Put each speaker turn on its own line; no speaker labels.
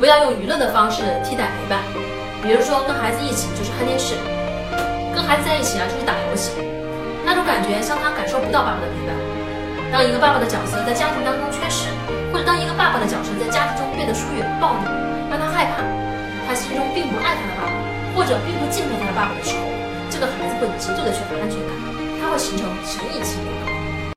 不要用娱乐的方式替代陪伴，比如说跟孩子一起就是看电视，跟孩子在一起啊就是打游戏，那种感觉像他感受不到爸爸的陪伴。当一个爸爸的角色在家庭当中缺失，或者当一个爸爸的角色在家庭中变得疏远、暴力，让他害怕，他心中并不爱他的爸爸，或者并不敬佩他的爸爸的时候，这个孩子会极度的缺乏安全感，他会形成神隐情。